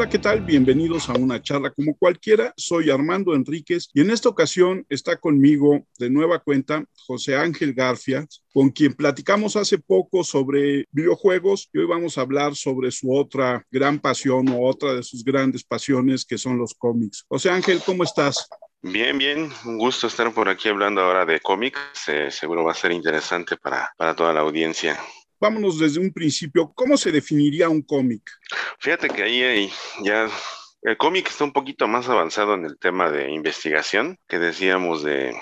Hola, ¿qué tal? Bienvenidos a una charla como cualquiera. Soy Armando Enríquez y en esta ocasión está conmigo de nueva cuenta José Ángel Garfia, con quien platicamos hace poco sobre videojuegos y hoy vamos a hablar sobre su otra gran pasión o otra de sus grandes pasiones que son los cómics. José Ángel, ¿cómo estás? Bien, bien, un gusto estar por aquí hablando ahora de cómics. Eh, seguro va a ser interesante para, para toda la audiencia vámonos desde un principio, ¿cómo se definiría un cómic? Fíjate que ahí hay ya el cómic está un poquito más avanzado en el tema de investigación, que decíamos de,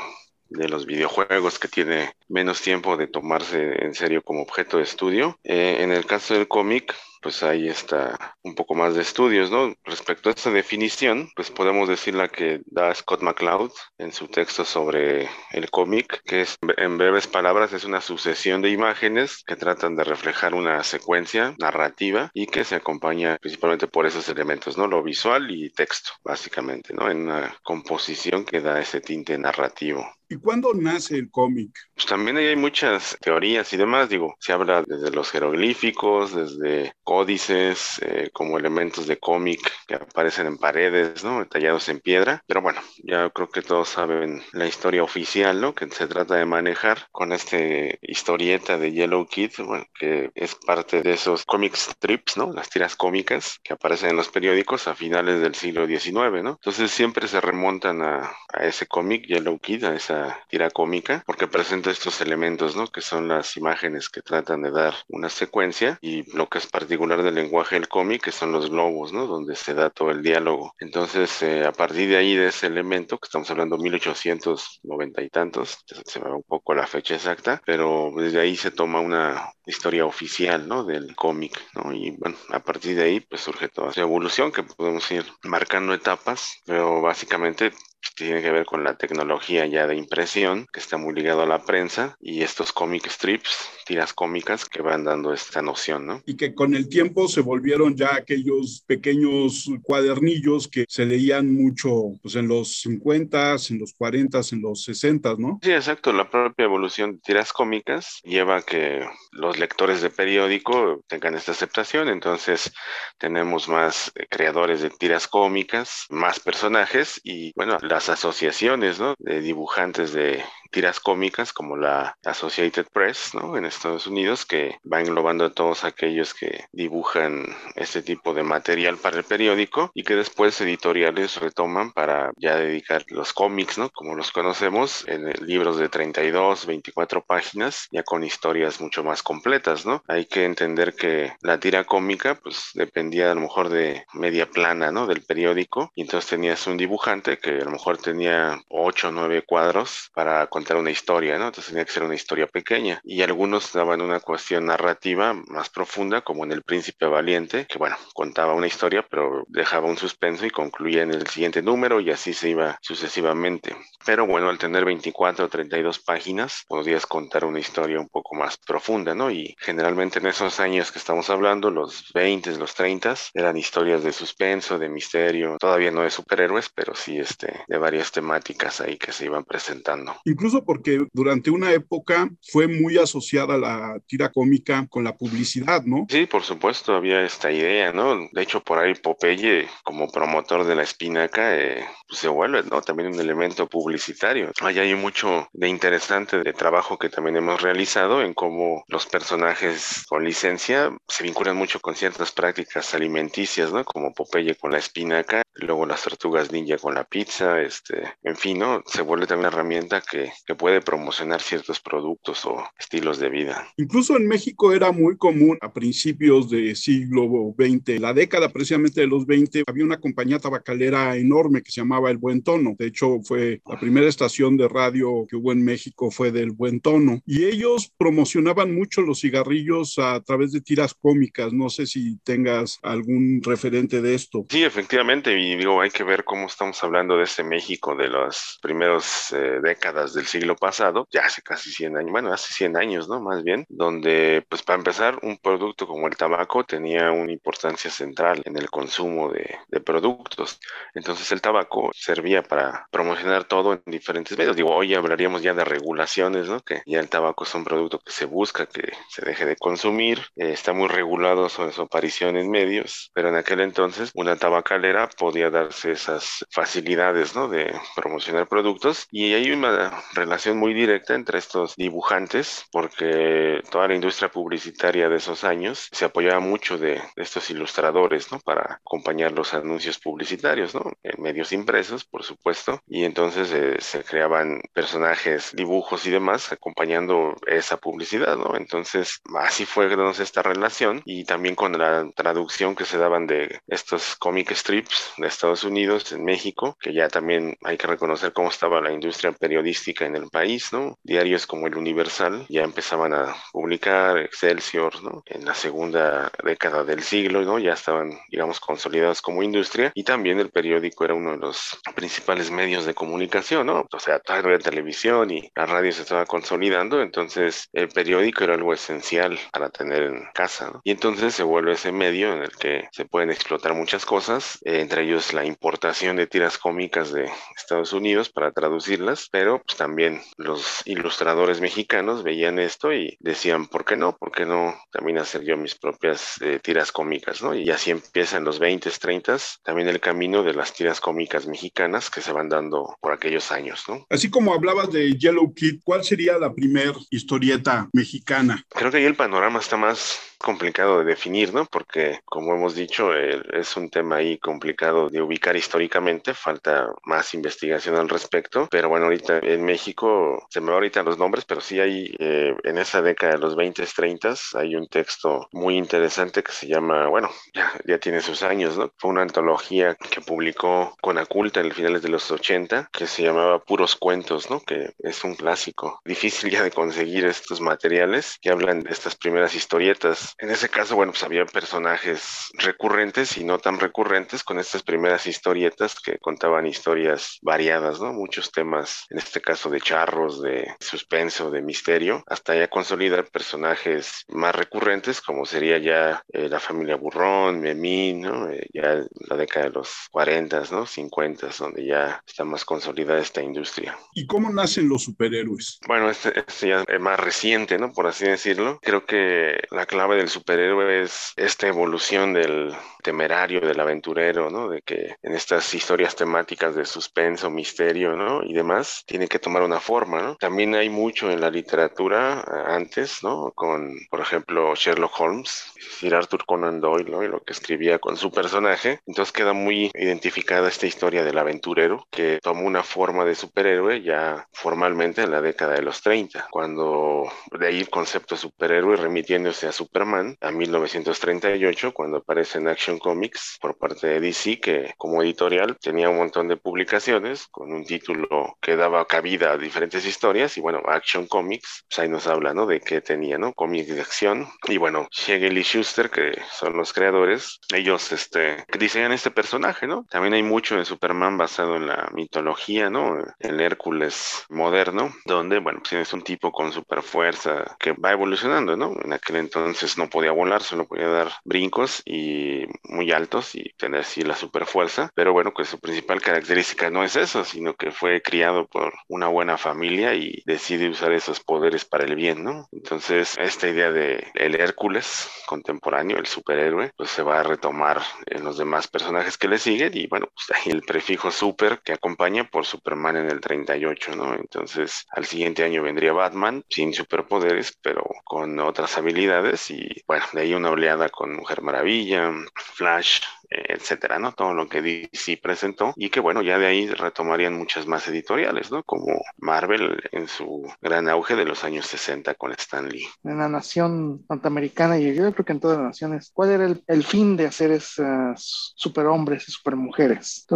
de los videojuegos que tiene menos tiempo de tomarse en serio como objeto de estudio. Eh, en el caso del cómic, pues ahí está un poco más de estudios, ¿no? Respecto a esta definición, pues podemos decir la que da Scott McCloud en su texto sobre el cómic, que es, en breves palabras, es una sucesión de imágenes que tratan de reflejar una secuencia narrativa y que se acompaña principalmente por esos elementos, ¿no? Lo visual y texto, básicamente, ¿no? En una composición que da ese tinte narrativo. ¿Y cuándo nace el cómic? Pues también hay muchas teorías y demás, digo, se habla desde los jeroglíficos, desde códices, eh, como elementos de cómic que aparecen en paredes, ¿no? Tallados en piedra, pero bueno, ya creo que todos saben la historia oficial, ¿no? Que se trata de manejar con este historieta de Yellow Kid, bueno, que es parte de esos comic strips, ¿no? Las tiras cómicas que aparecen en los periódicos a finales del siglo XIX, ¿no? Entonces siempre se remontan a, a ese cómic Yellow Kid, a esa tira cómica, porque presenta estos elementos, ¿no? Que son las imágenes que tratan de dar una secuencia y lo que es particular del lenguaje del cómic, que son los globos, ¿no? Donde se da todo el diálogo. Entonces, eh, a partir de ahí, de ese elemento, que estamos hablando 1890 y tantos, se ve un poco la fecha exacta, pero desde ahí se toma una historia oficial, ¿no? Del cómic, ¿no? Y bueno, a partir de ahí, pues surge toda esa evolución que podemos ir marcando etapas, pero básicamente tiene que ver con la tecnología ya de impresión, que está muy ligado a la prensa, y estos comic strips, tiras cómicas que van dando esta noción, ¿no? Y que con el tiempo se volvieron ya aquellos pequeños cuadernillos que se leían mucho pues, en los 50, en los 40, en los 60, ¿no? Sí, exacto. La propia evolución de tiras cómicas lleva a que los lectores de periódico tengan esta aceptación, entonces tenemos más eh, creadores de tiras cómicas, más personajes y, bueno, las asociaciones ¿no? de dibujantes de tiras cómicas como la Associated Press ¿no? en Estados Unidos, que va englobando a todos aquellos que dibujan este tipo de material para el periódico y que después editoriales retoman para ya dedicar los cómics, ¿no? como los conocemos, en libros de 32, 24 páginas, ya con historias mucho más completas. ¿no? Hay que entender que la tira cómica pues dependía a lo mejor de media plana ¿no? del periódico y entonces tenías un dibujante que a lo mejor tenía 8 o 9 cuadros para contar una historia, ¿no? Entonces tenía que ser una historia pequeña. Y algunos daban una cuestión narrativa más profunda, como en El Príncipe Valiente, que bueno, contaba una historia, pero dejaba un suspenso y concluía en el siguiente número y así se iba sucesivamente. Pero bueno, al tener 24 o 32 páginas, podías contar una historia un poco más profunda, ¿no? Y generalmente en esos años que estamos hablando, los 20, los 30, eran historias de suspenso, de misterio, todavía no de superhéroes, pero sí este, de varias temáticas ahí que se iban presentando. Incluso porque durante una época fue muy asociada la tira cómica con la publicidad, ¿no? Sí, por supuesto, había esta idea, ¿no? De hecho, por ahí Popeye, como promotor de la espinaca, eh, pues se vuelve. También un elemento publicitario. Ahí hay mucho de interesante de trabajo que también hemos realizado en cómo los personajes con licencia se vinculan mucho con ciertas prácticas alimenticias, ¿no? Como Popeye con la espinaca, luego las tortugas ninja con la pizza, este, en fin, ¿no? Se vuelve también una herramienta que que puede promocionar ciertos productos o estilos de vida. Incluso en México era muy común a principios del siglo XX, la década precisamente de los 20, había una compañía tabacalera enorme que se llamaba El Buen Tono. De hecho, fue la primera estación de radio que hubo en México fue del Buen Tono. Y ellos promocionaban mucho los cigarrillos a través de tiras cómicas. No sé si tengas algún referente de esto. Sí, efectivamente. y digo, hay que ver cómo estamos hablando de ese México de las primeras eh, décadas del siglo pasado, ya hace casi 100 años, bueno, hace 100 años, ¿no? Más bien, donde, pues para empezar, un producto como el tabaco tenía una importancia central en el consumo de, de productos. Entonces el tabaco servía para promocionar todo en diferentes medios. Digo, hoy hablaríamos ya de regulaciones, ¿no? Que ya el tabaco es un producto que se busca que se deje de consumir, eh, está muy regulado sobre su aparición en medios, pero en aquel entonces una tabacalera podía darse esas facilidades, ¿no? De promocionar productos y hay una relación muy directa entre estos dibujantes porque toda la industria publicitaria de esos años se apoyaba mucho de, estos ilustradores, ¿no? Para acompañar los anuncios publicitarios, ¿no? En medios impresos, por supuesto, y entonces eh, se creaban personajes, dibujos y demás acompañando esa publicidad, ¿no? Entonces, así fue esta relación y también con la traducción que se daban de estos comic strips de Estados Unidos en México, que ya también hay que reconocer cómo estaba la industria periodística en el país, ¿no? Diarios como el Universal ya empezaban a publicar, Excelsior, ¿no? En la segunda década del siglo, ¿no? Ya estaban, digamos, consolidados como industria y también el periódico era uno de los principales medios de comunicación, ¿no? O sea, toda la televisión y la radio se estaba consolidando, entonces el periódico era algo esencial para tener en casa, ¿no? Y entonces se vuelve ese medio en el que se pueden explotar muchas cosas, eh, entre ellos la importación de tiras cómicas de Estados Unidos para traducirlas, pero pues también los ilustradores mexicanos veían esto y decían, ¿por qué no? ¿Por qué no también hacer yo mis propias eh, tiras cómicas, ¿no? Y así empieza en los 20, 30 también el camino de las tiras cómicas mexicanas que se van dando por aquellos años, ¿no? Así como hablabas de Yellow Kid, ¿cuál sería la primer historieta mexicana? Creo que ahí el panorama está más complicado de definir, ¿no? Porque, como hemos dicho, es un tema ahí complicado de ubicar históricamente, falta más investigación al respecto, pero bueno, ahorita en México, se me va ahorita los nombres, pero sí hay, eh, en esa década de los 20, 30, hay un texto muy interesante que se llama, bueno, ya, ya tiene sus años, ¿no? Fue una antología que publicó Conaculta en finales de los 80, que se llamaba Puros Cuentos, ¿no? Que es un clásico. Difícil ya de conseguir estos materiales que hablan de estas primeras historietas en ese caso, bueno, pues había personajes recurrentes y no tan recurrentes con estas primeras historietas que contaban historias variadas, ¿no? Muchos temas, en este caso de charros, de suspenso, de misterio, hasta ya consolidar personajes más recurrentes como sería ya eh, la familia Burrón, Memín, ¿no? Eh, ya la década de los 40, ¿no? 50, donde ya está más consolidada esta industria. ¿Y cómo nacen los superhéroes? Bueno, este, este ya es más reciente, ¿no? Por así decirlo. Creo que la clave del superhéroe es esta evolución del temerario, del aventurero, ¿no? De que en estas historias temáticas de suspenso, misterio, ¿no? Y demás, tiene que tomar una forma, ¿no? También hay mucho en la literatura eh, antes, ¿no? Con, por ejemplo, Sherlock Holmes, Sir Arthur Conan Doyle, ¿no? Y lo que escribía con su personaje. Entonces queda muy identificada esta historia del aventurero que tomó una forma de superhéroe ya formalmente en la década de los 30, cuando de ahí el concepto superhéroe remitiéndose a Superman a 1938 cuando aparece en Action Comics por parte de DC que como editorial tenía un montón de publicaciones con un título que daba cabida a diferentes historias y bueno, Action Comics, pues ahí nos habla, ¿no? De qué tenía, ¿no? Cómics de acción y bueno, Shegel y Schuster que son los creadores, ellos este, diseñan este personaje, ¿no? También hay mucho en Superman basado en la mitología, ¿no? El Hércules moderno, donde, bueno, pues es un tipo con super fuerza que va evolucionando, ¿no? En aquel entonces no podía volar, solo podía dar brincos y muy altos y tener así la super fuerza. Pero bueno, pues su principal característica no es eso, sino que fue criado por una buena familia y decide usar esos poderes para el bien, ¿no? Entonces, esta idea de el Hércules contemporáneo, el superhéroe, pues se va a retomar en los demás personajes que le siguen y bueno, pues ahí el prefijo super que acompaña por Superman en el 38, ¿no? Entonces, al siguiente año vendría Batman sin superpoderes, pero con otras habilidades y bueno, de ahí una oleada con Mujer Maravilla, Flash, etcétera, ¿no? Todo lo que DC presentó y que bueno, ya de ahí retomarían muchas más editoriales, ¿no? Como Marvel en su gran auge de los años 60 con Stan Lee. En la nación norteamericana y yo creo que en todas las naciones, ¿cuál era el, fin de hacer esas superhombres y supermujeres?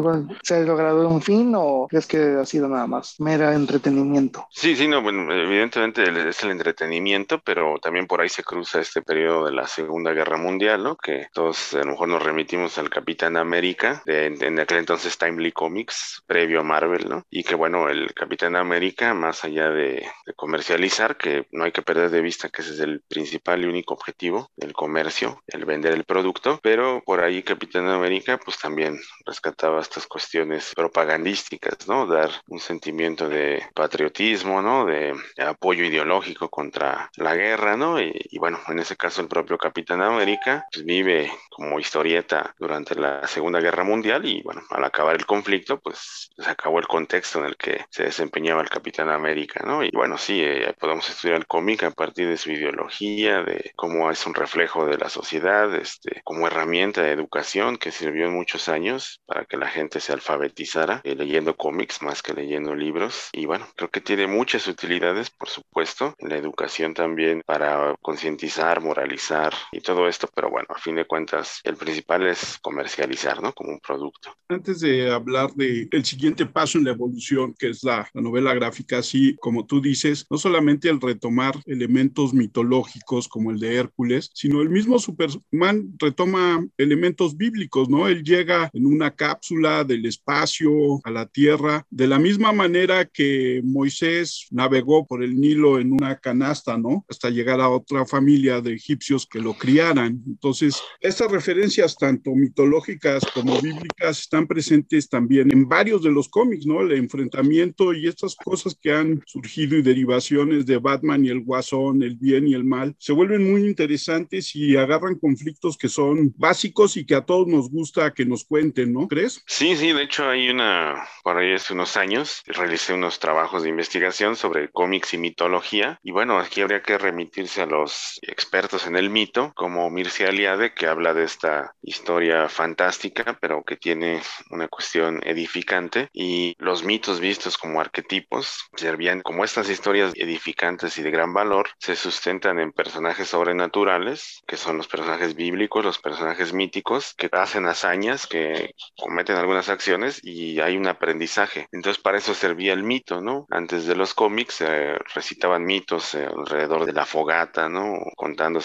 ¿Se ha logrado un fin o crees que ha sido nada más mera entretenimiento? Sí, sí, no, bueno, evidentemente es el entretenimiento, pero también por ahí se cruza este periodo de la Segunda Guerra Mundial, ¿no? Que todos a lo mejor nos remitimos al Capitán América, de, en aquel entonces Timely Comics, previo a Marvel, ¿no? Y que bueno, el Capitán América, más allá de comercializar, que no hay que perder de vista que ese es el principal y único objetivo del comercio, el vender el producto, pero por ahí Capitán América pues también rescataba estas cuestiones propagandísticas, ¿no? Dar un sentimiento de patriotismo, ¿no? De apoyo ideológico contra la guerra, ¿no? Y, bueno, en ese caso el propio Capitán América pues, vive como historieta durante la Segunda Guerra Mundial y bueno, al acabar el conflicto pues se acabó el contexto en el que se desempeñaba el Capitán América, ¿no? Y bueno, sí, eh, podemos estudiar el cómic a partir de su ideología, de cómo es un reflejo de la sociedad, este, como herramienta de educación que sirvió en muchos años para que la gente se alfabetizara eh, leyendo cómics más que leyendo libros. Y bueno, creo que tiene muchas utilidades, por supuesto, en la educación también para concientizar, moralizar y todo esto, pero bueno, a fin de cuentas, el principal es comercializar, ¿no? Como un producto. Antes de hablar de el siguiente paso en la evolución, que es la, la novela gráfica, así como tú dices, no solamente el retomar elementos mitológicos como el de Hércules, sino el mismo Superman retoma elementos bíblicos, ¿no? Él llega en una cápsula del espacio a la Tierra, de la misma manera que Moisés navegó por el Nilo en una canasta, ¿no? Hasta llegar a otra familia de egipcios que lo criaran. Entonces, estas referencias tanto mitológicas como bíblicas están presentes también en varios de los cómics, ¿no? El enfrentamiento y estas cosas que han surgido y derivaciones de Batman y el Guasón, el bien y el mal, se vuelven muy interesantes y agarran conflictos que son básicos y que a todos nos gusta que nos cuenten, ¿no crees? Sí, sí, de hecho hay una, por ahí hace unos años, realicé unos trabajos de investigación sobre cómics y mitología y bueno, aquí habría que remitirse a los expertos en el mito, como Mircea Eliade, que habla de esta historia fantástica, pero que tiene una cuestión edificante y los mitos vistos como arquetipos servían como estas historias edificantes y de gran valor se sustentan en personajes sobrenaturales, que son los personajes bíblicos, los personajes míticos, que hacen hazañas, que cometen algunas acciones y hay un aprendizaje. Entonces para eso servía el mito, ¿no? Antes de los cómics se recitaban mitos eh, alrededor de la fogata, ¿no?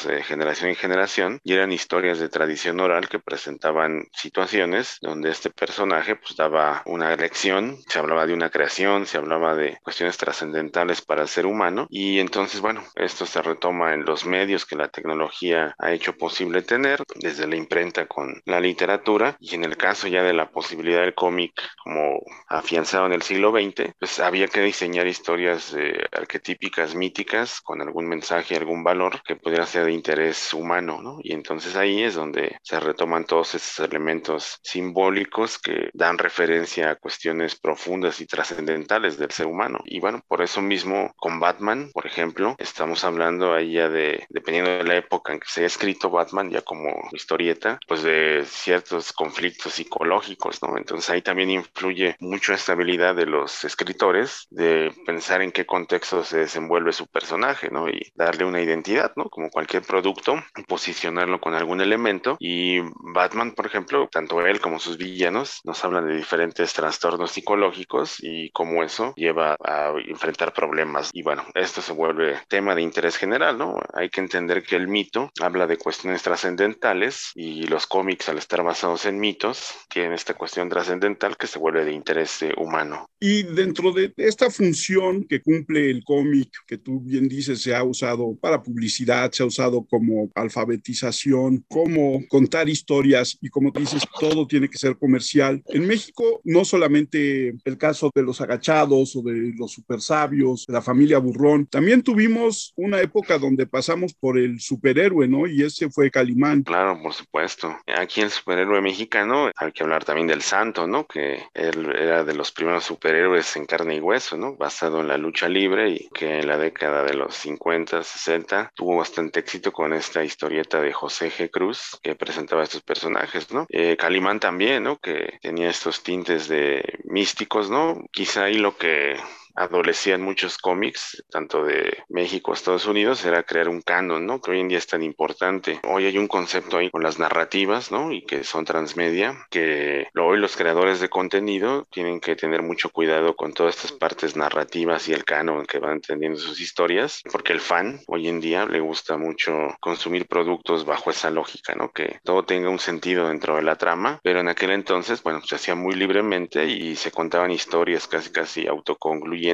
De generación en generación y eran historias de tradición oral que presentaban situaciones donde este personaje pues daba una lección, se hablaba de una creación, se hablaba de cuestiones trascendentales para el ser humano y entonces bueno, esto se retoma en los medios que la tecnología ha hecho posible tener, desde la imprenta con la literatura y en el caso ya de la posibilidad del cómic como afianzado en el siglo XX, pues había que diseñar historias eh, arquetípicas, míticas, con algún mensaje, algún valor que pudiera ser de interés humano, ¿no? Y entonces ahí es donde se retoman todos esos elementos simbólicos que dan referencia a cuestiones profundas y trascendentales del ser humano. Y bueno, por eso mismo con Batman, por ejemplo, estamos hablando ahí ya de, dependiendo de la época en que se haya escrito Batman, ya como historieta, pues de ciertos conflictos psicológicos, ¿no? Entonces ahí también influye mucho esta habilidad de los escritores de pensar en qué contexto se desenvuelve su personaje, ¿no? Y darle una identidad, ¿no? Como cualquier producto, posicionarlo con algún elemento. Y Batman, por ejemplo, tanto él como sus villanos nos hablan de diferentes trastornos psicológicos y cómo eso lleva a enfrentar problemas. Y bueno, esto se vuelve tema de interés general, ¿no? Hay que entender que el mito habla de cuestiones trascendentales y los cómics, al estar basados en mitos, tienen esta cuestión trascendental que se vuelve de interés eh, humano. Y dentro de esta función que cumple el cómic, que tú bien dices, se ha usado para publicidad, se ha usado como alfabetización, como contar historias y como dices, todo tiene que ser comercial. En México, no solamente el caso de los agachados o de los super sabios, la familia Burrón, también tuvimos una época donde pasamos por el superhéroe, ¿no? Y ese fue Calimán. Claro, por supuesto. Aquí el superhéroe mexicano, hay que hablar también del santo, ¿no? Que él era de los primeros superhéroes en carne y hueso, ¿no? Basado en la lucha libre y que en la década de los 50, 60 tuvo bastante éxito con esta historieta de José G. Cruz que presentaba estos personajes, ¿no? Eh, Calimán también, ¿no? Que tenía estos tintes de místicos, ¿no? Quizá ahí lo que adolecían muchos cómics, tanto de México a Estados Unidos, era crear un canon, ¿no? Que hoy en día es tan importante. Hoy hay un concepto ahí con las narrativas, ¿no? Y que son transmedia, que hoy los creadores de contenido tienen que tener mucho cuidado con todas estas partes narrativas y el canon que van entendiendo sus historias, porque el fan hoy en día le gusta mucho consumir productos bajo esa lógica, ¿no? Que todo tenga un sentido dentro de la trama, pero en aquel entonces, bueno, se hacía muy libremente y se contaban historias casi casi autoconcluyentes,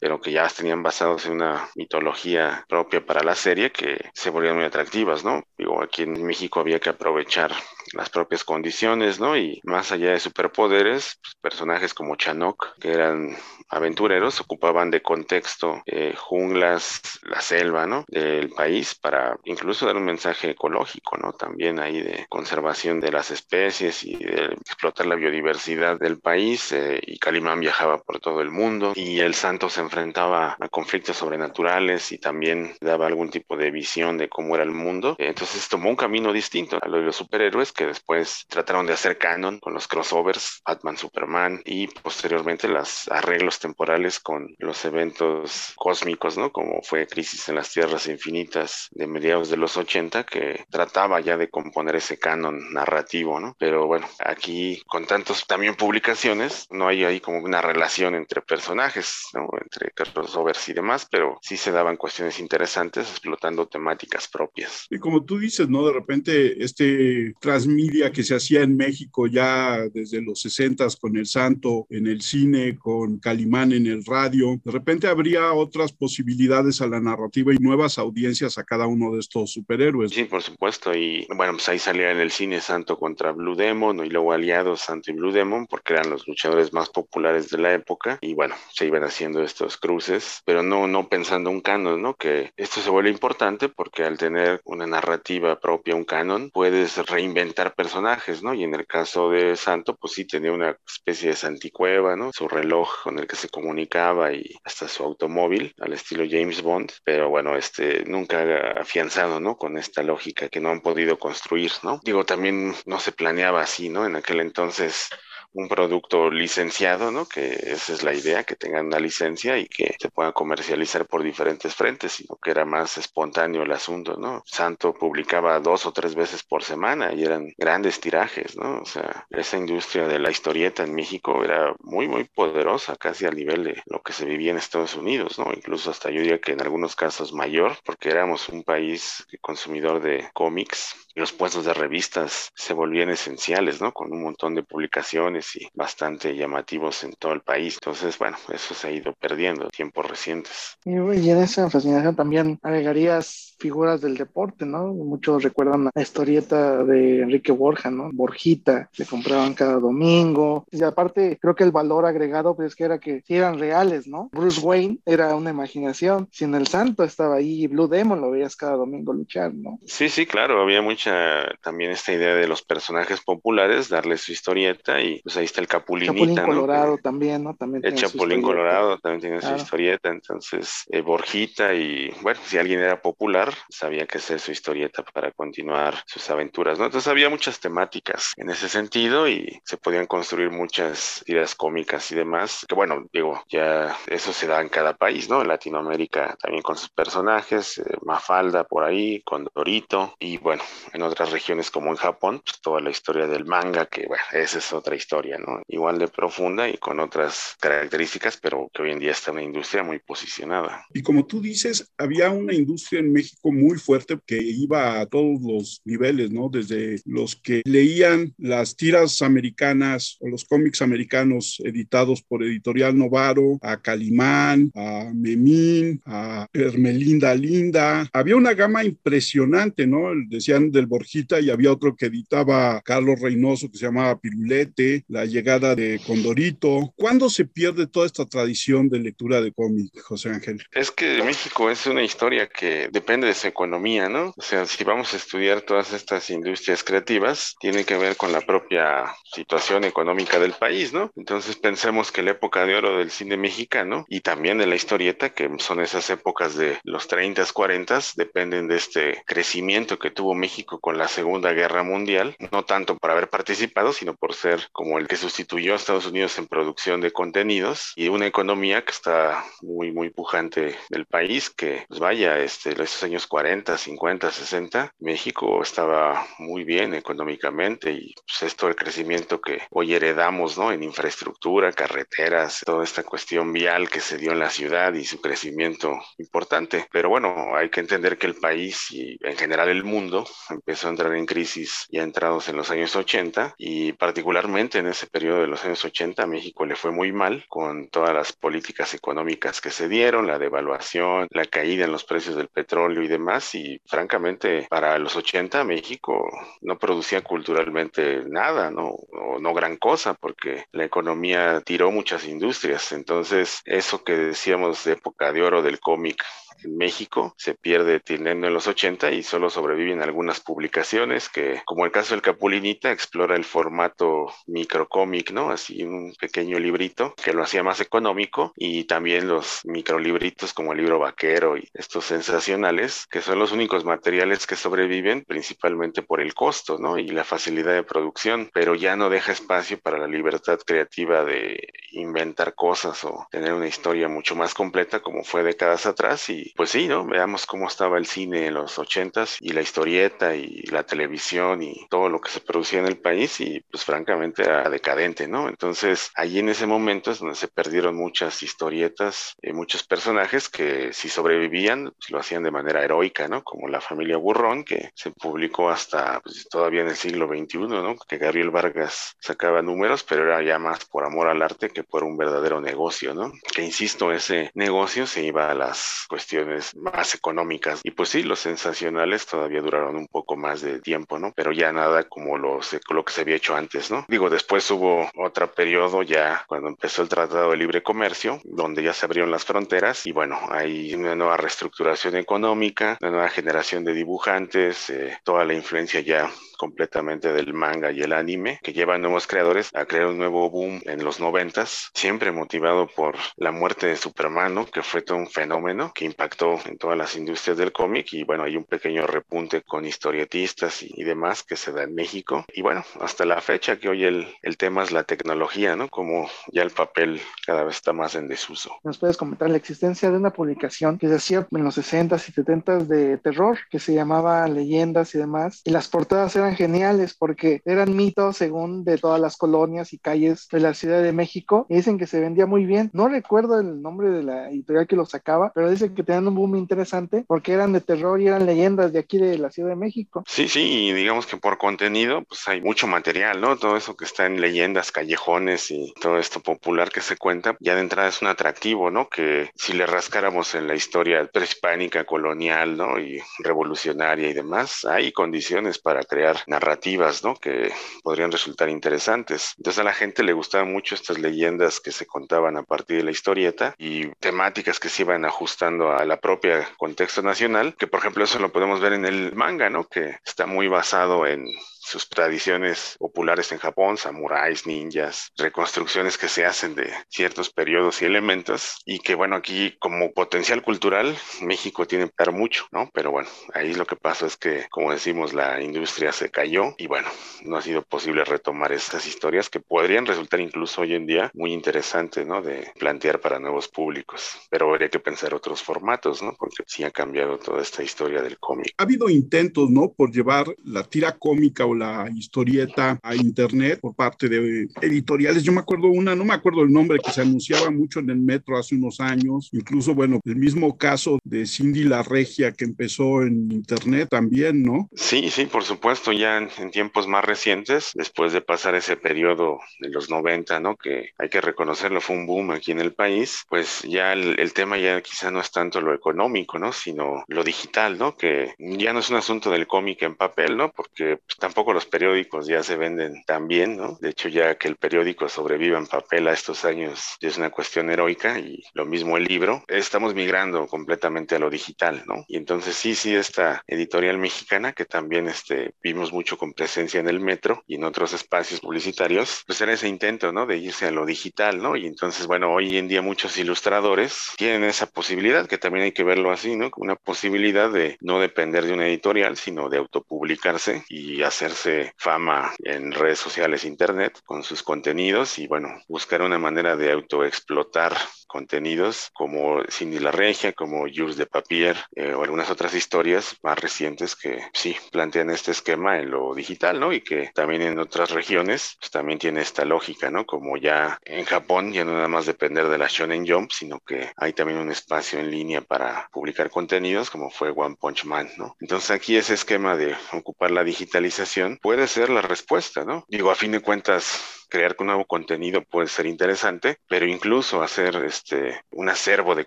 pero que ya tenían basados en una mitología propia para la serie que se volvían muy atractivas, ¿no? Digo, aquí en México había que aprovechar las propias condiciones, ¿no? Y más allá de superpoderes, pues, personajes como Chanok, que eran aventureros, ocupaban de contexto eh, junglas, la selva, ¿no? Del país para incluso dar un mensaje ecológico, ¿no? También ahí de conservación de las especies y de explotar la biodiversidad del país. Eh, y Calimán viajaba por todo el mundo y el santo se enfrentaba a conflictos sobrenaturales y también daba algún tipo de visión de cómo era el mundo. Entonces tomó un camino distinto a lo de los superhéroes que después trataron de hacer canon con los crossovers, Batman, Superman y posteriormente los arreglos temporales con los eventos cósmicos, ¿no? Como fue Crisis en las Tierras Infinitas de mediados de los 80, que trataba ya de componer ese canon narrativo, ¿no? Pero bueno, aquí con tantos también publicaciones, no hay ahí como una relación entre personajes, ¿no? Entre crossovers y demás, pero sí se daban cuestiones interesantes explotando temáticas propias. Y como tú dices, ¿no? De repente este transmedia que se hacía en México ya desde los 60 con El Santo en el cine, con Calimán en el radio, de repente habría otras posibilidades a la narrativa y nuevas audiencias a cada uno de estos superhéroes. Sí, por supuesto. Y bueno, pues ahí salía en el cine Santo contra Blue Demon y luego aliados Santo y Blue Demon porque eran los luchadores más populares de la época y bueno, se iban haciendo estos cruces, pero no, no pensando un canon, ¿no? Que esto se vuelve importante porque al tener una narrativa propia, un canon, puedes reinventar personajes, ¿no? Y en el caso de Santo, pues sí tenía una especie de santicueva, ¿no? Su reloj con el que se comunicaba y hasta su automóvil al estilo James Bond, pero bueno, este nunca afianzado, ¿no? Con esta lógica que no han podido construir, ¿no? Digo, también no se planeaba así, ¿no? En aquel entonces un producto licenciado, ¿no? Que esa es la idea, que tengan una licencia y que se puedan comercializar por diferentes frentes, sino que era más espontáneo el asunto, ¿no? Santo publicaba dos o tres veces por semana y eran grandes tirajes, ¿no? O sea, esa industria de la historieta en México era muy, muy poderosa, casi al nivel de lo que se vivía en Estados Unidos, ¿no? Incluso hasta yo diría que en algunos casos mayor, porque éramos un país consumidor de cómics y los puestos de revistas se volvían esenciales, ¿no? Con un montón de publicaciones y bastante llamativos en todo el país. Entonces, bueno, eso se ha ido perdiendo en tiempos recientes. Y, en esa fascinación también agregarías figuras del deporte, ¿no? Muchos recuerdan la historieta de Enrique Borja, ¿no? Borjita, se compraban cada domingo. Y aparte, creo que el valor agregado, pues, que era que si eran reales, ¿no? Bruce Wayne era una imaginación. Si en el Santo estaba ahí, Blue Demon lo veías cada domingo luchar, ¿no? Sí, sí, claro, había mucha también esta idea de los personajes populares, darle su historieta y pues ahí está el Capulinita, Chapulín Colorado también, ¿no? También el Chapulín Colorado también tiene su historieta, entonces eh, Borjita y bueno, si alguien era popular, sabía que hacer su historieta para continuar sus aventuras, ¿no? Entonces había muchas temáticas en ese sentido y se podían construir muchas ideas cómicas y demás, que bueno, digo, ya eso se da en cada país, ¿no? En Latinoamérica también con sus personajes, eh, Mafalda por ahí, con Dorito y bueno, en otras regiones como en Japón, pues toda la historia del manga, que bueno, esa es otra historia, ¿no? Igual de profunda y con otras características, pero que hoy en día está una industria muy posicionada. Y como tú dices, había una industria en México muy fuerte que iba a todos los niveles, ¿no? Desde los que leían las tiras americanas o los cómics americanos editados por Editorial Novaro, a Calimán, a Memín, a Hermelinda Linda. Había una gama impresionante, ¿no? Decían del Borjita y había otro que editaba Carlos Reynoso que se llamaba Pirulete, la llegada de Condorito. ¿Cuándo se pierde toda esta tradición de lectura de cómic, José Ángel? Es que México es una historia que depende de su economía, ¿no? O sea, si vamos a estudiar todas estas industrias creativas, tiene que ver con la propia situación económica del país, ¿no? Entonces pensemos que la época de oro del cine mexicano y también de la historieta, que son esas épocas de los 30, 40, dependen de este crecimiento que tuvo México con la Segunda Guerra Mundial, no tanto por haber participado, sino por ser como el que sustituyó a Estados Unidos en producción de contenidos y una economía que está muy, muy pujante del país, que pues vaya, este, esos años 40, 50, 60, México estaba muy bien económicamente y pues esto el crecimiento que hoy heredamos, ¿no? En infraestructura, carreteras, toda esta cuestión vial que se dio en la ciudad y su crecimiento importante. Pero bueno, hay que entender que el país y en general el mundo empezó a entrar en crisis ya entrados en los años 80 y particularmente en ese periodo de los años 80 a México le fue muy mal con todas las políticas económicas que se dieron, la devaluación, la caída en los precios del petróleo y demás y francamente para los 80 México no producía culturalmente nada, no, o no gran cosa porque la economía tiró muchas industrias, entonces eso que decíamos de época de oro del cómic en México se pierde teniendo en los 80 y solo sobreviven algunas publicaciones que, como el caso del Capulinita, explora el formato microcómic, ¿no? Así un pequeño librito que lo hacía más económico y también los microlibritos como el libro vaquero y estos sensacionales, que son los únicos materiales que sobreviven principalmente por el costo, ¿no? Y la facilidad de producción, pero ya no deja espacio para la libertad creativa de inventar cosas o tener una historia mucho más completa como fue décadas atrás y pues sí, ¿no? Veamos cómo estaba el cine en los ochentas y la historieta y la televisión y todo lo que se producía en el país y pues francamente era decadente, ¿no? Entonces allí en ese momento es donde se perdieron muchas historietas, y muchos personajes que si sobrevivían pues, lo hacían de manera heroica, ¿no? Como la familia Burrón que se publicó hasta pues, todavía en el siglo XXI, ¿no? Que Gabriel Vargas sacaba números, pero era ya más por amor al arte que por un verdadero negocio, ¿no? Que insisto, ese negocio se iba a las cuestiones más económicas. Y pues sí, los sensacionales todavía duraron un poco más de tiempo, ¿no? Pero ya nada como los, lo que se había hecho antes, ¿no? Digo, después hubo otro periodo ya cuando empezó el Tratado de Libre Comercio, donde ya se abrieron las fronteras y bueno, hay una nueva reestructuración económica, una nueva generación de dibujantes, eh, toda la influencia ya completamente del manga y el anime, que lleva a nuevos creadores a crear un nuevo boom en los noventas, siempre motivado por la muerte de Superman, que fue todo un fenómeno que impactó en todas las industrias del cómic y bueno, hay un pequeño repunte con historietistas y, demás que se da en México. Y bueno, hasta la fecha que hoy el, el tema es la tecnología, ¿no? Como ya el papel cada vez está más en desuso. ¿Nos puedes comentar la existencia de una publicación que se hacía en los 60s y 70s de terror, que se llamaba Leyendas y demás, y las portadas eran geniales porque eran mitos según de todas las colonias y calles de la Ciudad de México y dicen que se vendía muy bien. No recuerdo el nombre de la editorial que lo sacaba, pero dicen que tenían un boom interesante porque eran de terror y eran leyendas de aquí de la Ciudad de México. Sí, sí, y digamos que por contenido pues hay mucho material, ¿no? Todo eso que está en leyendas, callejones y todo esto popular que se cuenta, ya de entrada es un atractivo, ¿no? Que si le rascáramos en la historia prehispánica, colonial, ¿no? Y revolucionaria y demás, hay condiciones para crear narrativas, ¿no? Que podrían resultar interesantes. Entonces a la gente le gustaban mucho estas leyendas que se contaban a partir de la historieta y temáticas que se iban ajustando a la propia contexto nacional, que por ejemplo eso lo podemos ver en el manga, ¿no? Que está muy basado en sus tradiciones populares en Japón, samuráis, ninjas, reconstrucciones que se hacen de ciertos periodos y elementos y que bueno, aquí como potencial cultural México tiene para mucho, ¿no? Pero bueno, ahí lo que pasa es que como decimos la industria se cayó y bueno, no ha sido posible retomar esas historias que podrían resultar incluso hoy en día muy interesantes, ¿no? De plantear para nuevos públicos, pero habría que pensar otros formatos, ¿no? Porque sí ha cambiado toda esta historia del cómic. Ha habido intentos, ¿no? Por llevar la tira cómica la historieta a internet por parte de editoriales. Yo me acuerdo una, no me acuerdo el nombre, que se anunciaba mucho en el metro hace unos años. Incluso, bueno, el mismo caso de Cindy La Regia que empezó en internet también, ¿no? Sí, sí, por supuesto, ya en, tiempos más recientes, después de pasar ese periodo de los 90, ¿no? Que hay que reconocerlo, fue un boom aquí en el país, pues ya el, el tema ya quizá no es tanto lo económico, ¿no? Sino lo digital, ¿no? Que ya no es un asunto del cómic en papel, ¿no? Porque pues, tampoco los periódicos ya se venden tan bien, ¿no? De hecho, ya que el periódico sobreviva en papel a estos años es una cuestión heroica y lo mismo el libro. Estamos migrando completamente a lo digital, ¿no? Y entonces sí, sí, esta editorial mexicana que también este, vimos mucho con presencia en el metro y en otros espacios publicitarios, pues era ese intento, ¿no? De irse a lo digital, ¿no? Y entonces, bueno, hoy en día muchos ilustradores tienen esa posibilidad, que también hay que verlo así, ¿no? Una posibilidad de no depender de una editorial, sino de autopublicarse y hacer fama en redes sociales, internet, con sus contenidos y bueno, buscar una manera de autoexplotar contenidos como Cindy la Regia, como Jules de Papier eh, o algunas otras historias más recientes que sí plantean este esquema en lo digital, ¿no? Y que también en otras regiones pues, también tiene esta lógica, ¿no? Como ya en Japón ya no nada más depender de la Shonen Jump, sino que hay también un espacio en línea para publicar contenidos como fue One Punch Man, ¿no? Entonces aquí ese esquema de ocupar la digitalización puede ser la respuesta, ¿no? Digo, a fin de cuentas, crear un nuevo contenido puede ser interesante, pero incluso hacer este un acervo de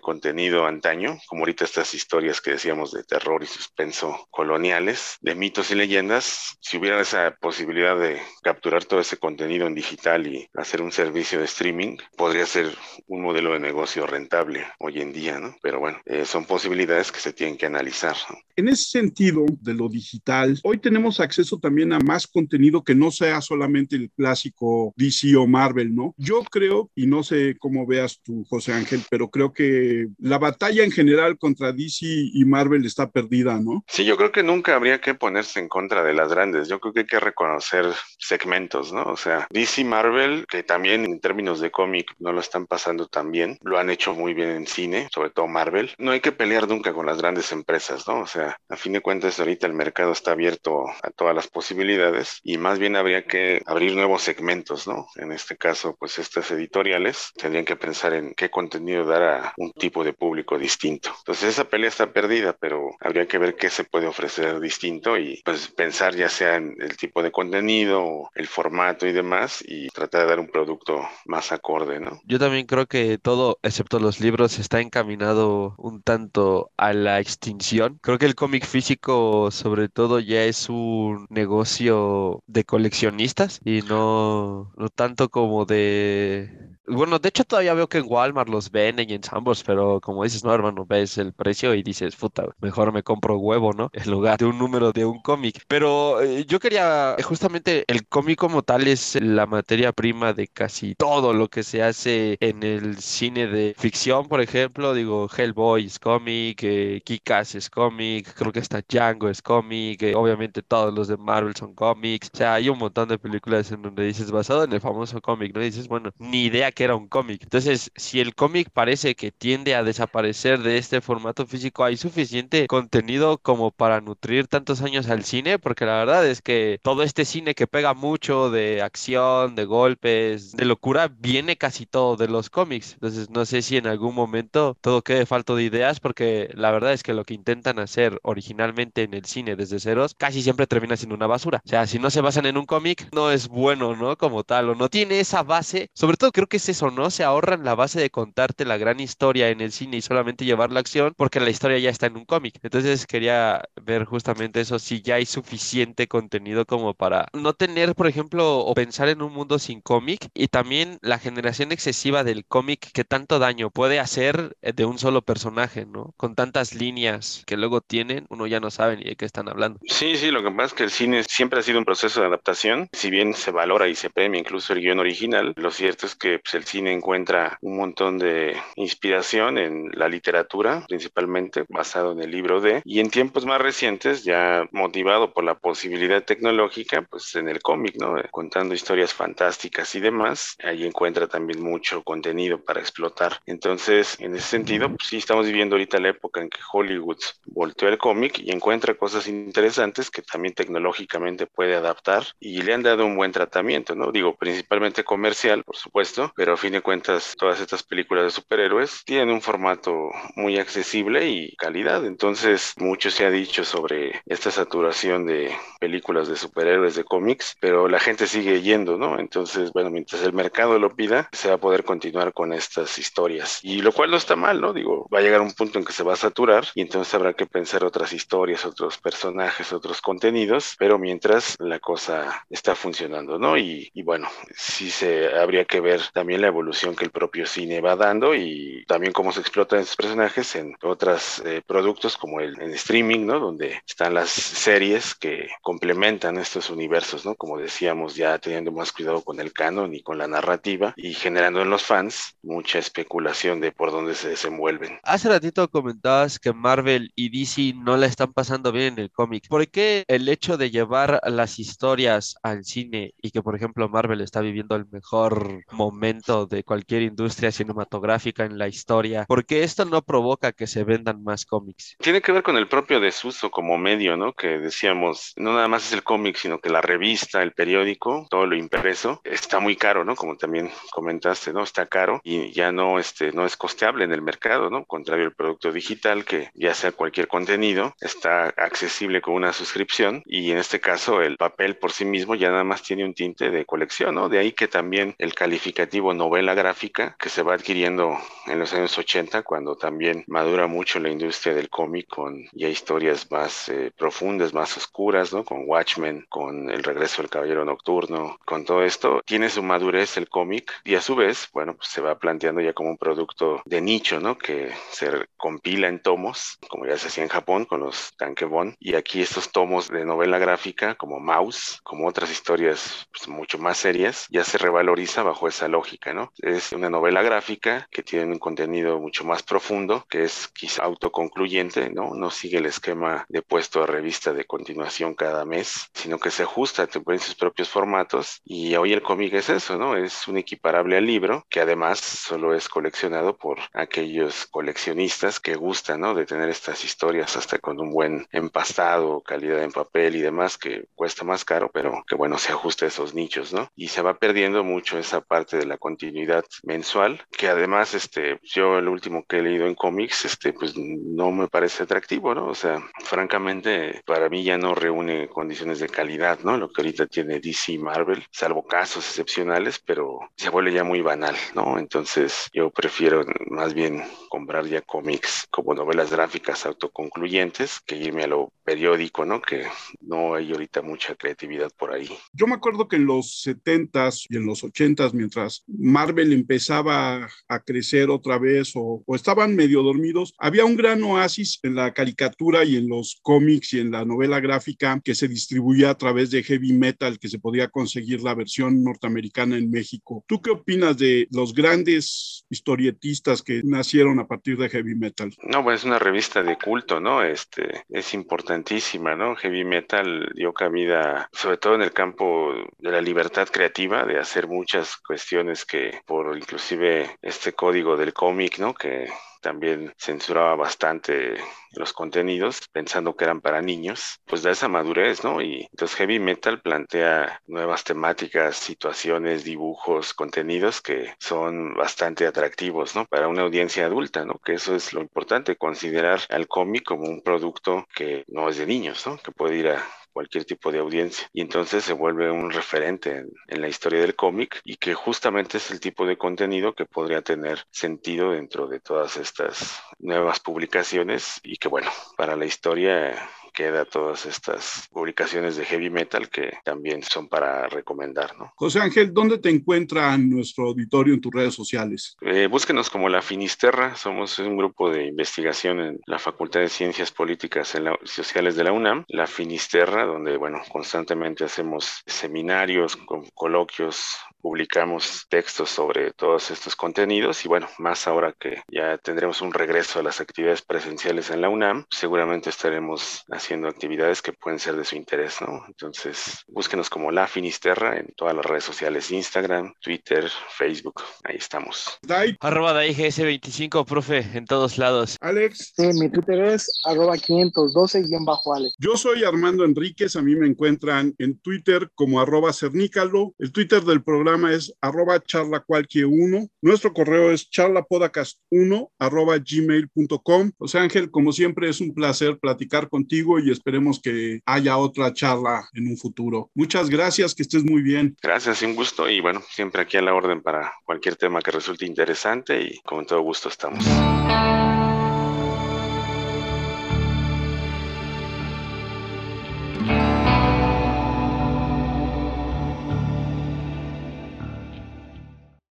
contenido antaño, como ahorita estas historias que decíamos de terror y suspenso coloniales, de mitos y leyendas, si hubiera esa posibilidad de capturar todo ese contenido en digital y hacer un servicio de streaming, podría ser un modelo de negocio rentable hoy en día, ¿no? Pero bueno, eh, son posibilidades que se tienen que analizar. En ese sentido de lo digital, hoy tenemos acceso también a más contenido que no sea solamente el clásico DC o Marvel, ¿no? Yo creo, y no sé cómo veas tú, José Ángel, pero creo que la batalla en general contra DC y Marvel está perdida, ¿no? Sí, yo creo que nunca habría que ponerse en contra de las grandes. Yo creo que hay que reconocer segmentos, ¿no? O sea, DC y Marvel, que también en términos de cómic no lo están pasando tan bien, lo han hecho muy bien en cine, sobre todo Marvel. No hay que pelear nunca con las grandes empresas, ¿no? O sea, a fin de cuentas ahorita el mercado está abierto a todas las posibilidades y más bien habría que abrir nuevos segmentos, En este caso, pues estas editoriales tendrían que pensar en qué contenido dar a un tipo de público distinto. Entonces esa pelea está perdida, pero habría que ver qué se puede ofrecer distinto y pues pensar ya sea en el tipo de contenido, el formato y demás y tratar de dar un producto más acorde, ¿no? Yo también creo que todo, excepto los libros, está encaminado un tanto a la extinción. Creo que el cómic físico, sobre todo, ya es un negocio de coleccionistas y no, no tanto como de bueno, de hecho todavía veo que en Walmart los venden y en Sambors, pero como dices, no, hermano, ves el precio y dices, puta, mejor me compro huevo, ¿no? En lugar de un número de un cómic. Pero eh, yo quería, justamente el cómic como tal es la materia prima de casi todo lo que se hace en el cine de ficción, por ejemplo, digo, Hellboy es cómic, eh, Kick-Ass es cómic, creo que está Django es cómic, eh, obviamente todos los de Marvel son cómics, o sea, hay un montón de películas en donde dices, basado en el famoso cómic, ¿no? Dices, bueno, ni idea que era un cómic. Entonces, si el cómic parece que tiende a desaparecer de este formato físico, hay suficiente contenido como para nutrir tantos años al cine, porque la verdad es que todo este cine que pega mucho de acción, de golpes, de locura, viene casi todo de los cómics. Entonces, no sé si en algún momento todo quede falto de ideas, porque la verdad es que lo que intentan hacer originalmente en el cine desde ceros, casi siempre termina siendo una basura. O sea, si no se basan en un cómic, no es bueno, ¿no? Como tal, o no tiene esa base. Sobre todo creo que es eso, ¿no? Se ahorran la base de contarte la gran historia en el cine y solamente llevar la acción porque la historia ya está en un cómic. Entonces quería ver justamente eso, si ya hay suficiente contenido como para no tener, por ejemplo, o pensar en un mundo sin cómic y también la generación excesiva del cómic que tanto daño puede hacer eh, de un solo personaje, ¿no? Con tantas líneas que luego tienen, uno ya no sabe ni de qué están hablando. Sí, sí, lo que pasa es que el cine siempre ha sido un proceso de adaptación, si bien se valora y se premia incluso el guion original, lo cierto es que pues, el cine encuentra un montón de inspiración en la literatura, principalmente basado en el libro de, y en tiempos más recientes, ya motivado por la posibilidad tecnológica, pues en el cómic, ¿no? Contando historias fantásticas y demás, ahí encuentra también mucho contenido para explotar. Entonces, en ese sentido, pues sí estamos viviendo ahorita la época en que Hollywood volteó el cómic y encuentra cosas interesantes que también tecnológicamente puede adaptar y le han dado un buen tratamiento, ¿no? Digo, principalmente comercial, por supuesto, pero a fin de cuentas todas estas películas de superhéroes tienen un formato muy accesible y calidad. Entonces, mucho se ha dicho sobre esta saturación de películas de superhéroes de cómics, pero la gente sigue yendo, ¿no? Entonces, bueno, mientras el mercado lo pida, se va a poder continuar con estas historias. Y lo cual no está mal, ¿no? Digo, va a llegar un punto en que se va a saturar y entonces habrá que pensar otras historias, otros personajes, otros contenidos, pero mientras la cosa está funcionando, ¿no? Y, y bueno, bueno, sí se habría que ver también la evolución que el propio cine va dando y también cómo se explotan estos personajes en otros eh, productos como el en streaming, ¿no? Donde están las series que complementan estos universos, ¿no? Como decíamos, ya teniendo más cuidado con el canon y con la narrativa y generando en los fans mucha especulación de por dónde se desenvuelven. Hace ratito comentabas que Marvel y DC no la están pasando bien en el cómic. ¿Por qué el hecho de llevar las historias al cine y que, por ejemplo, Marvel está viviendo el mejor momento de cualquier industria cinematográfica en la historia, ¿por qué esto no provoca que se vendan más cómics? Tiene que ver con el propio desuso como medio, ¿no? Que decíamos, no nada más es el cómic, sino que la revista, el periódico, todo lo impreso, está muy caro, ¿no? Como también comentaste, ¿no? Está caro y ya no, este, no es costeable en el mercado, ¿no? Contrario al producto digital, que ya sea cualquier contenido, está accesible con una suscripción y en este caso el papel por sí mismo ya nada más tiene un tinte de colección, ¿no? De ahí que también el calificativo novela gráfica que se va adquiriendo en los años 80, cuando también madura mucho la industria del cómic con ya historias más eh, profundas, más oscuras, ¿no? Con Watchmen, con El regreso del caballero nocturno, con todo esto, tiene su madurez el cómic y a su vez, bueno, pues se va planteando ya como un producto de nicho, ¿no? Que se compila en tomos, como ya se hacía en Japón con los tankebon, y aquí estos tomos de novela gráfica como Mouse, como otras historias pues, mucho más serias, ya se revaloriza bajo esa lógica, ¿no? Es una novela gráfica que tiene un contenido mucho más profundo, que es quizá autoconcluyente, ¿no? No sigue el esquema de puesto a revista de continuación cada mes, sino que se ajusta en sus propios formatos y hoy el cómic es eso, ¿no? Es un equiparable al libro que además solo es coleccionado por aquellos coleccionistas que gustan, ¿no? De tener estas historias hasta con un buen empastado, calidad en papel y demás que cuesta más caro, pero que bueno, se ajusta a esos nichos, ¿no? Y se va perdiendo mucho esa parte de la continuidad mensual, que además, este, yo el último que he leído en cómics, este, pues no me parece atractivo, ¿no? O sea, francamente, para mí ya no reúne condiciones de calidad, ¿no? Lo que ahorita tiene DC y Marvel, salvo casos excepcionales, pero se vuelve ya muy banal, ¿no? Entonces, yo prefiero más bien comprar ya cómics como novelas gráficas autoconcluyentes que irme a lo periódico, ¿no? Que no hay ahorita mucha creatividad por ahí. Yo me acuerdo que en los 70s y en los 80s, mientras Marvel empezaba a crecer otra vez o, o estaban medio dormidos, había un gran oasis en la caricatura y en los cómics y en la novela gráfica que se distribuía a través de heavy metal, que se podía conseguir la versión norteamericana en México. ¿Tú qué opinas de los grandes historietistas que nacieron a partir de heavy metal? No, pues es una revista de culto, ¿no? Este es importantísima, ¿no? Heavy metal dio cabida, sobre todo en el campo de la libertad creativa, de hacer muchas cuestiones que por inclusive este código del cómic, ¿no? Que también censuraba bastante los contenidos pensando que eran para niños, pues da esa madurez, ¿no? Y entonces Heavy Metal plantea nuevas temáticas, situaciones, dibujos, contenidos que son bastante atractivos, ¿no? Para una audiencia adulta, ¿no? Que eso es lo importante, considerar al cómic como un producto que no es de niños, ¿no? Que puede ir a cualquier tipo de audiencia. Y entonces se vuelve un referente en, en, la historia del cómic y que justamente es el tipo de contenido que podría tener sentido dentro de todas estas nuevas publicaciones y que bueno, para la historia queda todas estas publicaciones de heavy metal que también son para recomendar, ¿no? José Ángel, ¿dónde te encuentra nuestro auditorio en tus redes sociales? Eh, búsquenos como La Finisterra, somos un grupo de investigación en la Facultad de Ciencias Políticas y Sociales de la UNAM, La Finisterra, donde, bueno, constantemente hacemos seminarios, coloquios, publicamos textos sobre todos estos contenidos y bueno, más ahora que ya tendremos un regreso a las actividades presenciales en la UNAM, seguramente estaremos haciendo actividades que pueden ser de su interés, ¿no? Entonces, búsquenos como La Finisterra en todas las redes sociales, Instagram, Twitter, Facebook, ahí estamos. Dai. Arroba DaiGS25, profe, en todos lados. Alex. Sí, mi Twitter es arroba 512-Alex. Yo soy Armando Enríquez, a mí me encuentran en Twitter como arroba cernícalo, el Twitter del programa es arroba charla cualquier uno. Nuestro correo es charlapodcast1 arroba gmail.com. José Ángel, como siempre, es un placer platicar contigo y esperemos que haya otra charla en un futuro. Muchas gracias, que estés muy bien. Gracias, un gusto y bueno, siempre aquí a la orden para cualquier tema que resulte interesante y con todo gusto estamos.